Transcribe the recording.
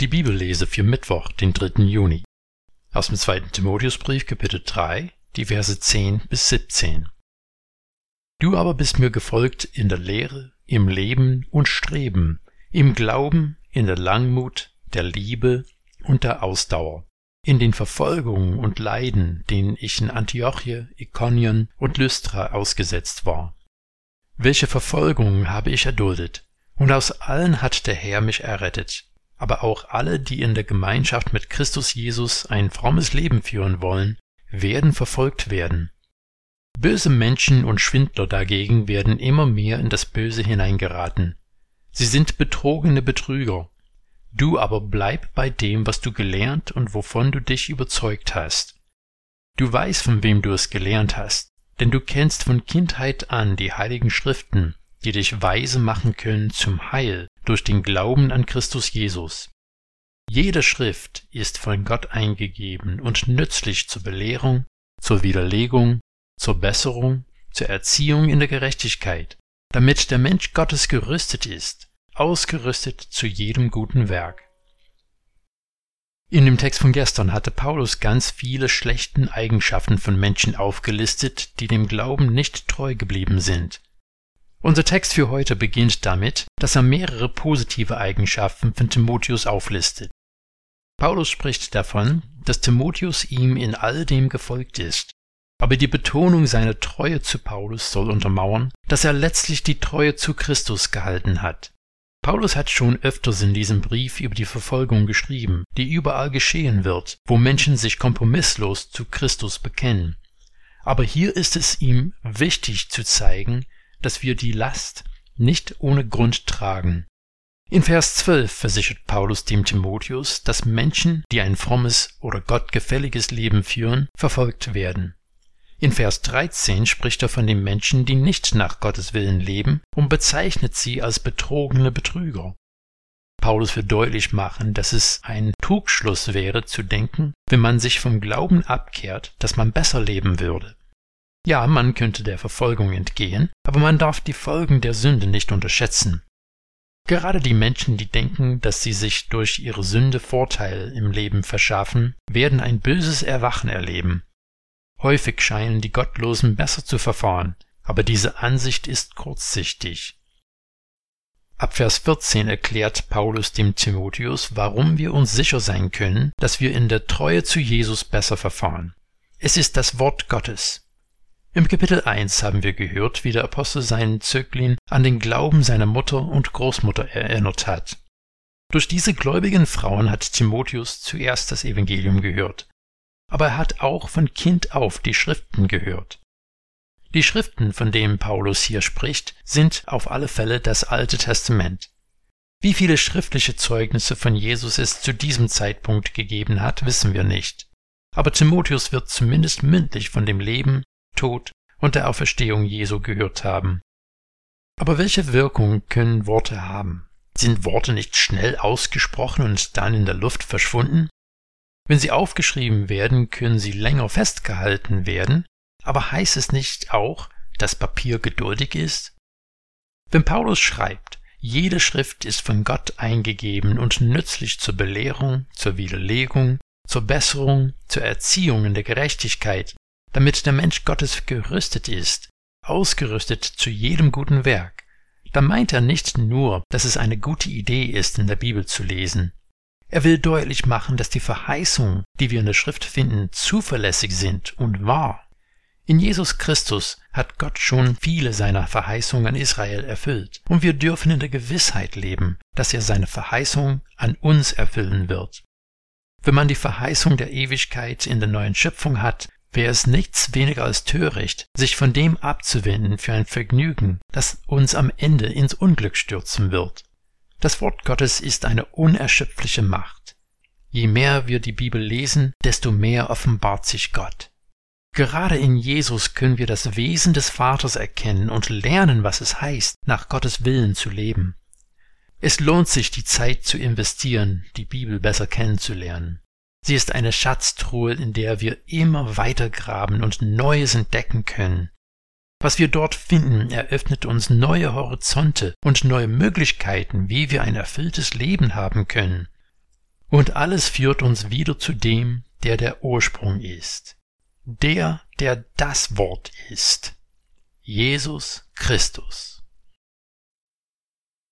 Die Bibellese für Mittwoch, den 3. Juni. Aus dem 2. Timotheusbrief, Kapitel 3, die Verse 10 bis 17. Du aber bist mir gefolgt in der Lehre, im Leben und Streben, im Glauben, in der Langmut, der Liebe und der Ausdauer, in den Verfolgungen und Leiden, denen ich in Antiochie, Ikonien und Lystra ausgesetzt war. Welche Verfolgungen habe ich erduldet, und aus allen hat der Herr mich errettet aber auch alle, die in der Gemeinschaft mit Christus Jesus ein frommes Leben führen wollen, werden verfolgt werden. Böse Menschen und Schwindler dagegen werden immer mehr in das Böse hineingeraten. Sie sind betrogene Betrüger. Du aber bleib bei dem, was du gelernt und wovon du dich überzeugt hast. Du weißt, von wem du es gelernt hast, denn du kennst von Kindheit an die heiligen Schriften, die dich weise machen können zum Heil durch den Glauben an Christus Jesus. Jede Schrift ist von Gott eingegeben und nützlich zur Belehrung, zur Widerlegung, zur Besserung, zur Erziehung in der Gerechtigkeit, damit der Mensch Gottes gerüstet ist, ausgerüstet zu jedem guten Werk. In dem Text von gestern hatte Paulus ganz viele schlechten Eigenschaften von Menschen aufgelistet, die dem Glauben nicht treu geblieben sind. Unser Text für heute beginnt damit, dass er mehrere positive Eigenschaften von Timotheus auflistet. Paulus spricht davon, dass Timotheus ihm in all dem gefolgt ist, aber die Betonung seiner Treue zu Paulus soll untermauern, dass er letztlich die Treue zu Christus gehalten hat. Paulus hat schon öfters in diesem Brief über die Verfolgung geschrieben, die überall geschehen wird, wo Menschen sich kompromisslos zu Christus bekennen. Aber hier ist es ihm wichtig zu zeigen, dass wir die Last nicht ohne Grund tragen. In Vers 12 versichert Paulus dem Timotheus, dass Menschen, die ein frommes oder gottgefälliges Leben führen, verfolgt werden. In Vers 13 spricht er von den Menschen, die nicht nach Gottes Willen leben und bezeichnet sie als betrogene Betrüger. Paulus will deutlich machen, dass es ein Trugschluss wäre zu denken, wenn man sich vom Glauben abkehrt, dass man besser leben würde. Ja, man könnte der Verfolgung entgehen, aber man darf die Folgen der Sünde nicht unterschätzen. Gerade die Menschen, die denken, dass sie sich durch ihre Sünde Vorteil im Leben verschaffen, werden ein böses Erwachen erleben. Häufig scheinen die Gottlosen besser zu verfahren, aber diese Ansicht ist kurzsichtig. Ab Vers 14 erklärt Paulus dem Timotheus, warum wir uns sicher sein können, dass wir in der Treue zu Jesus besser verfahren. Es ist das Wort Gottes. Im Kapitel 1 haben wir gehört, wie der Apostel seinen Zögling an den Glauben seiner Mutter und Großmutter erinnert hat. Durch diese gläubigen Frauen hat Timotheus zuerst das Evangelium gehört, aber er hat auch von Kind auf die Schriften gehört. Die Schriften, von denen Paulus hier spricht, sind auf alle Fälle das Alte Testament. Wie viele schriftliche Zeugnisse von Jesus es zu diesem Zeitpunkt gegeben hat, wissen wir nicht. Aber Timotheus wird zumindest mündlich von dem Leben, Tod und der Auferstehung Jesu gehört haben. Aber welche Wirkung können Worte haben? Sind Worte nicht schnell ausgesprochen und dann in der Luft verschwunden? Wenn sie aufgeschrieben werden, können sie länger festgehalten werden, aber heißt es nicht auch, dass Papier geduldig ist? Wenn Paulus schreibt, jede Schrift ist von Gott eingegeben und nützlich zur Belehrung, zur Widerlegung, zur Besserung, zur Erziehung in der Gerechtigkeit, damit der Mensch Gottes gerüstet ist, ausgerüstet zu jedem guten Werk, dann meint er nicht nur, dass es eine gute Idee ist, in der Bibel zu lesen. Er will deutlich machen, dass die Verheißungen, die wir in der Schrift finden, zuverlässig sind und wahr. In Jesus Christus hat Gott schon viele seiner Verheißungen an Israel erfüllt, und wir dürfen in der Gewissheit leben, dass er seine Verheißung an uns erfüllen wird. Wenn man die Verheißung der Ewigkeit in der neuen Schöpfung hat, wäre es nichts weniger als töricht, sich von dem abzuwenden für ein Vergnügen, das uns am Ende ins Unglück stürzen wird. Das Wort Gottes ist eine unerschöpfliche Macht. Je mehr wir die Bibel lesen, desto mehr offenbart sich Gott. Gerade in Jesus können wir das Wesen des Vaters erkennen und lernen, was es heißt, nach Gottes Willen zu leben. Es lohnt sich, die Zeit zu investieren, die Bibel besser kennenzulernen. Sie ist eine Schatztruhe, in der wir immer weiter graben und Neues entdecken können. Was wir dort finden, eröffnet uns neue Horizonte und neue Möglichkeiten, wie wir ein erfülltes Leben haben können. Und alles führt uns wieder zu dem, der der Ursprung ist. Der, der das Wort ist. Jesus Christus.